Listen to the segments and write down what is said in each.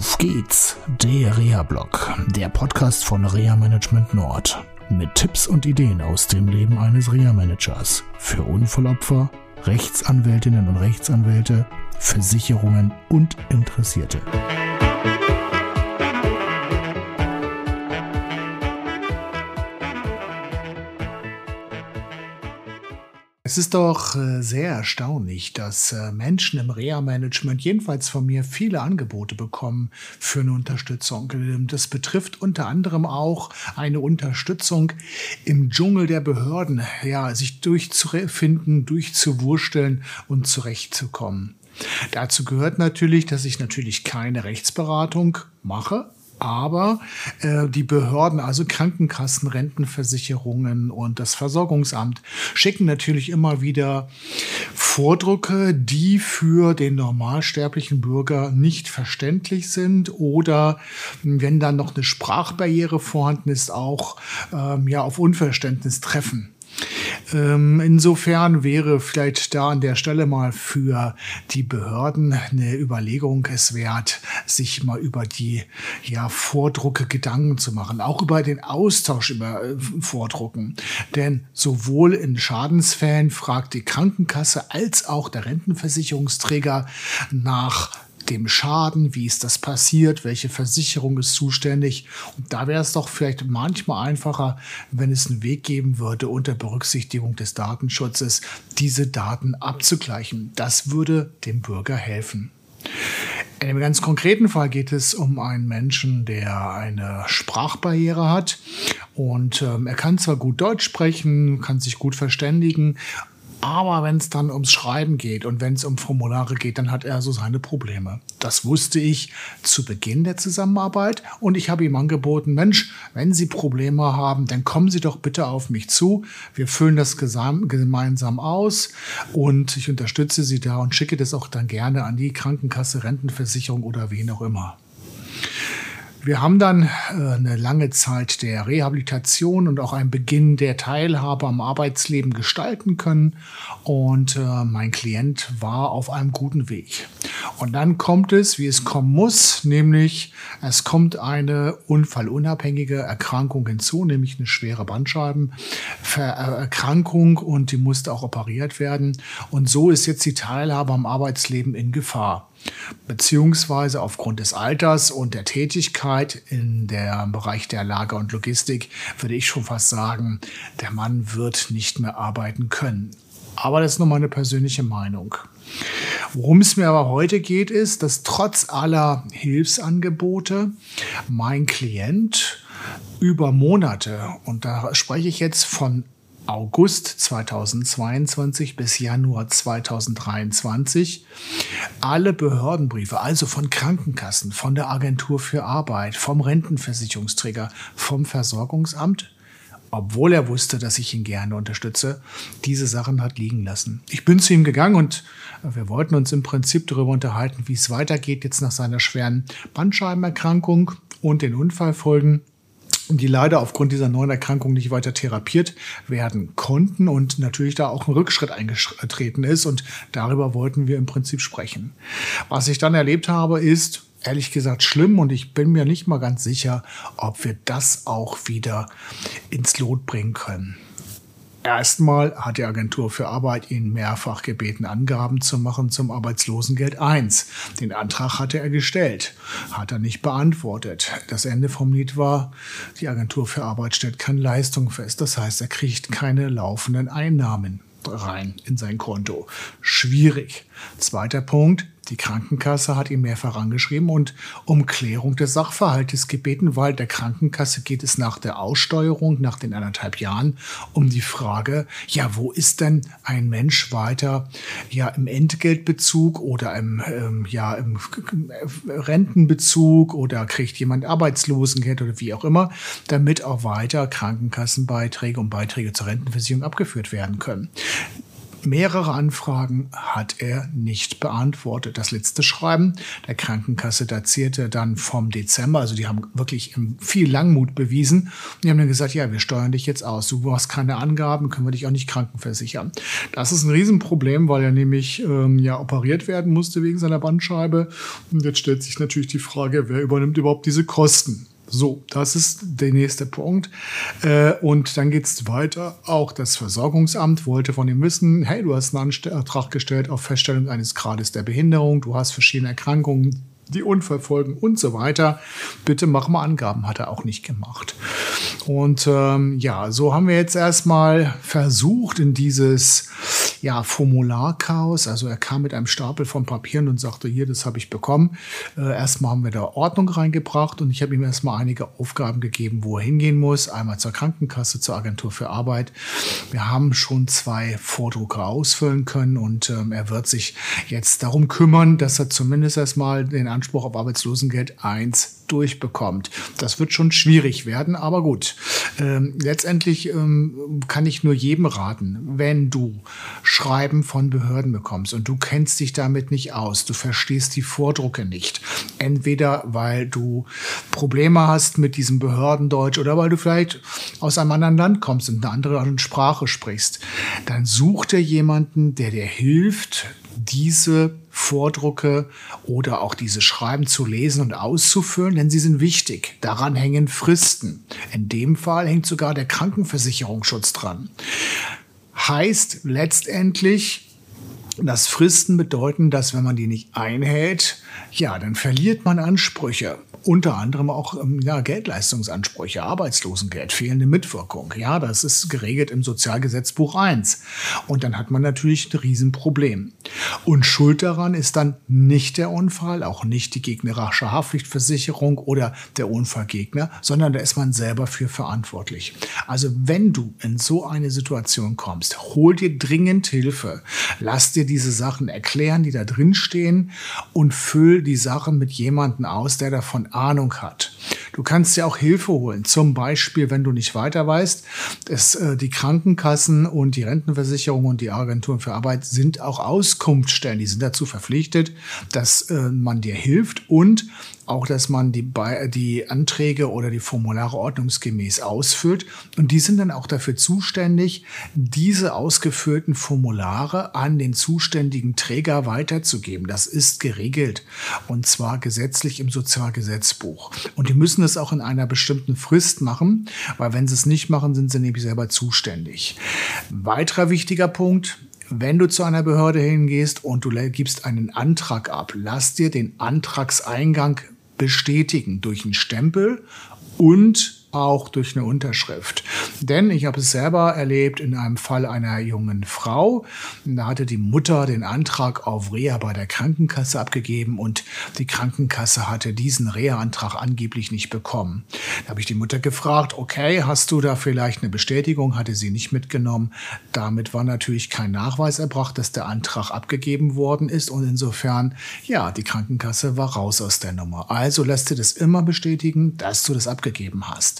Auf geht's, der Reha-Blog, der Podcast von Reha Management Nord. Mit Tipps und Ideen aus dem Leben eines Reha-Managers. Für Unfallopfer, Rechtsanwältinnen und Rechtsanwälte, Versicherungen und Interessierte. Es ist doch äh, sehr erstaunlich, dass äh, Menschen im Reha-Management, jedenfalls von mir, viele Angebote bekommen für eine Unterstützung. Ähm, das betrifft unter anderem auch eine Unterstützung im Dschungel der Behörden, ja, sich durchzufinden, durchzuwursteln und zurechtzukommen. Dazu gehört natürlich, dass ich natürlich keine Rechtsberatung mache, aber äh, die Behörden, also Krankenkassen, Rentenversicherungen und das Versorgungsamt, schicken natürlich immer wieder Vordrucke, die für den normalsterblichen Bürger nicht verständlich sind oder wenn dann noch eine Sprachbarriere vorhanden ist, auch ähm, ja auf Unverständnis treffen. Ähm, insofern wäre vielleicht da an der Stelle mal für die Behörden eine Überlegung es wert, sich mal über die ja, Vordrucke Gedanken zu machen, auch über den Austausch über äh, Vordrucken. Denn sowohl in Schadensfällen fragt die Krankenkasse als auch der Rentenversicherungsträger nach dem Schaden, wie ist das passiert, welche Versicherung ist zuständig. Und da wäre es doch vielleicht manchmal einfacher, wenn es einen Weg geben würde, unter Berücksichtigung des Datenschutzes diese Daten abzugleichen. Das würde dem Bürger helfen. In einem ganz konkreten Fall geht es um einen Menschen, der eine Sprachbarriere hat und ähm, er kann zwar gut Deutsch sprechen, kann sich gut verständigen, aber wenn es dann ums Schreiben geht und wenn es um Formulare geht, dann hat er so seine Probleme. Das wusste ich zu Beginn der Zusammenarbeit und ich habe ihm angeboten, Mensch, wenn Sie Probleme haben, dann kommen Sie doch bitte auf mich zu. Wir füllen das gemeinsam aus und ich unterstütze Sie da und schicke das auch dann gerne an die Krankenkasse, Rentenversicherung oder wen auch immer. Wir haben dann äh, eine lange Zeit der Rehabilitation und auch einen Beginn der Teilhabe am Arbeitsleben gestalten können. Und äh, mein Klient war auf einem guten Weg. Und dann kommt es, wie es kommen muss, nämlich es kommt eine unfallunabhängige Erkrankung hinzu, nämlich eine schwere Bandscheibenerkrankung und die musste auch operiert werden. Und so ist jetzt die Teilhabe am Arbeitsleben in Gefahr beziehungsweise aufgrund des Alters und der Tätigkeit in der Bereich der Lager und Logistik würde ich schon fast sagen, der Mann wird nicht mehr arbeiten können. Aber das ist nur meine persönliche Meinung. Worum es mir aber heute geht, ist, dass trotz aller Hilfsangebote mein Klient über Monate, und da spreche ich jetzt von August 2022 bis Januar 2023 alle Behördenbriefe, also von Krankenkassen, von der Agentur für Arbeit, vom Rentenversicherungsträger, vom Versorgungsamt, obwohl er wusste, dass ich ihn gerne unterstütze, diese Sachen hat liegen lassen. Ich bin zu ihm gegangen und wir wollten uns im Prinzip darüber unterhalten, wie es weitergeht jetzt nach seiner schweren Bandscheibenerkrankung und den Unfallfolgen die leider aufgrund dieser neuen Erkrankung nicht weiter therapiert werden konnten und natürlich da auch ein Rückschritt eingetreten ist. Und darüber wollten wir im Prinzip sprechen. Was ich dann erlebt habe, ist ehrlich gesagt schlimm und ich bin mir nicht mal ganz sicher, ob wir das auch wieder ins Lot bringen können. Erstmal hat die Agentur für Arbeit ihn mehrfach gebeten, Angaben zu machen zum Arbeitslosengeld 1. Den Antrag hatte er gestellt, hat er nicht beantwortet. Das Ende vom Lied war, die Agentur für Arbeit stellt keine Leistung fest. Das heißt, er kriegt keine laufenden Einnahmen rein in sein Konto. Schwierig. Zweiter Punkt, die Krankenkasse hat ihn mehrfach angeschrieben und um Klärung des Sachverhaltes gebeten, weil der Krankenkasse geht es nach der Aussteuerung, nach den anderthalb Jahren, um die Frage, ja, wo ist denn ein Mensch weiter, ja, im Entgeltbezug oder im, ähm, ja, im Rentenbezug oder kriegt jemand Arbeitslosengeld oder wie auch immer, damit auch weiter Krankenkassenbeiträge und Beiträge zur Rentenversicherung abgeführt werden können. Mehrere Anfragen hat er nicht beantwortet. Das letzte Schreiben der Krankenkasse datierte dann vom Dezember. Also die haben wirklich viel Langmut bewiesen. Und die haben dann gesagt, ja, wir steuern dich jetzt aus. Du hast keine Angaben, können wir dich auch nicht krankenversichern. Das ist ein Riesenproblem, weil er nämlich ähm, ja operiert werden musste wegen seiner Bandscheibe. Und jetzt stellt sich natürlich die Frage, wer übernimmt überhaupt diese Kosten? So, das ist der nächste Punkt. Äh, und dann geht es weiter. Auch das Versorgungsamt wollte von ihm wissen, hey, du hast einen Antrag gestellt auf Feststellung eines Grades der Behinderung, du hast verschiedene Erkrankungen, die Unfallfolgen und so weiter. Bitte mach mal Angaben, hat er auch nicht gemacht. Und ähm, ja, so haben wir jetzt erstmal versucht, in dieses ja, Formularchaos, also er kam mit einem Stapel von Papieren und sagte, hier, das habe ich bekommen. Äh, erstmal haben wir da Ordnung reingebracht und ich habe ihm erstmal einige Aufgaben gegeben, wo er hingehen muss. Einmal zur Krankenkasse, zur Agentur für Arbeit. Wir haben schon zwei Vordrucke ausfüllen können und ähm, er wird sich jetzt darum kümmern, dass er zumindest erstmal den Anspruch auf Arbeitslosengeld 1 durchbekommt. Das wird schon schwierig werden, aber gut. Ähm, letztendlich ähm, kann ich nur jedem raten, wenn du Schreiben von Behörden bekommst und du kennst dich damit nicht aus, du verstehst die Vordrucke nicht. Entweder weil du Probleme hast mit diesem Behördendeutsch oder weil du vielleicht aus einem anderen Land kommst und eine andere Sprache sprichst, dann such dir jemanden, der dir hilft, diese Vordrucke oder auch diese Schreiben zu lesen und auszufüllen, denn sie sind wichtig. Daran hängen Fristen. In dem Fall hängt sogar der Krankenversicherungsschutz dran. Heißt letztendlich, dass Fristen bedeuten, dass wenn man die nicht einhält, ja, dann verliert man Ansprüche unter anderem auch ähm, ja, Geldleistungsansprüche, Arbeitslosengeld, fehlende Mitwirkung. Ja, das ist geregelt im Sozialgesetzbuch 1. Und dann hat man natürlich ein Riesenproblem. Und schuld daran ist dann nicht der Unfall, auch nicht die gegnerische Haftpflichtversicherung oder der Unfallgegner, sondern da ist man selber für verantwortlich. Also wenn du in so eine Situation kommst, hol dir dringend Hilfe. Lass dir diese Sachen erklären, die da drin stehen und füll die Sachen mit jemandem aus, der davon Ahnung hat. Du kannst dir auch Hilfe holen. Zum Beispiel, wenn du nicht weiter weißt, dass, äh, die Krankenkassen und die Rentenversicherung und die Agenturen für Arbeit sind auch Auskunftsstellen. Die sind dazu verpflichtet, dass äh, man dir hilft und auch, dass man die, die Anträge oder die Formulare ordnungsgemäß ausfüllt. Und die sind dann auch dafür zuständig, diese ausgefüllten Formulare an den zuständigen Träger weiterzugeben. Das ist geregelt und zwar gesetzlich im Sozialgesetzbuch. Und die müssen es auch in einer bestimmten Frist machen, weil wenn sie es nicht machen, sind sie nämlich selber zuständig. Weiterer wichtiger Punkt, wenn du zu einer Behörde hingehst und du gibst einen Antrag ab, lass dir den Antragseingang bestätigen durch einen Stempel und auch durch eine Unterschrift. Denn ich habe es selber erlebt in einem Fall einer jungen Frau. Da hatte die Mutter den Antrag auf Reha bei der Krankenkasse abgegeben und die Krankenkasse hatte diesen Reha-Antrag angeblich nicht bekommen. Da habe ich die Mutter gefragt, okay, hast du da vielleicht eine Bestätigung? Hatte sie nicht mitgenommen. Damit war natürlich kein Nachweis erbracht, dass der Antrag abgegeben worden ist und insofern, ja, die Krankenkasse war raus aus der Nummer. Also lässt du das immer bestätigen, dass du das abgegeben hast.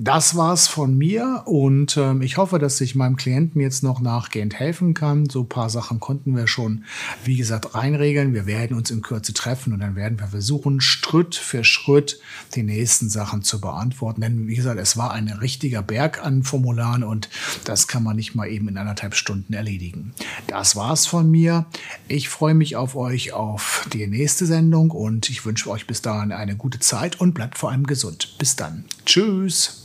Das war's von mir und ähm, ich hoffe, dass ich meinem Klienten jetzt noch nachgehend helfen kann. So ein paar Sachen konnten wir schon, wie gesagt, reinregeln. Wir werden uns in Kürze treffen und dann werden wir versuchen, Schritt für Schritt die nächsten Sachen zu beantworten. Denn wie gesagt, es war ein richtiger Berg an Formularen und das kann man nicht mal eben in anderthalb Stunden erledigen. Das war's von mir. Ich freue mich auf euch auf die nächste Sendung und ich wünsche euch bis dahin eine gute Zeit und bleibt vor allem gesund. Bis dann. Tschüss.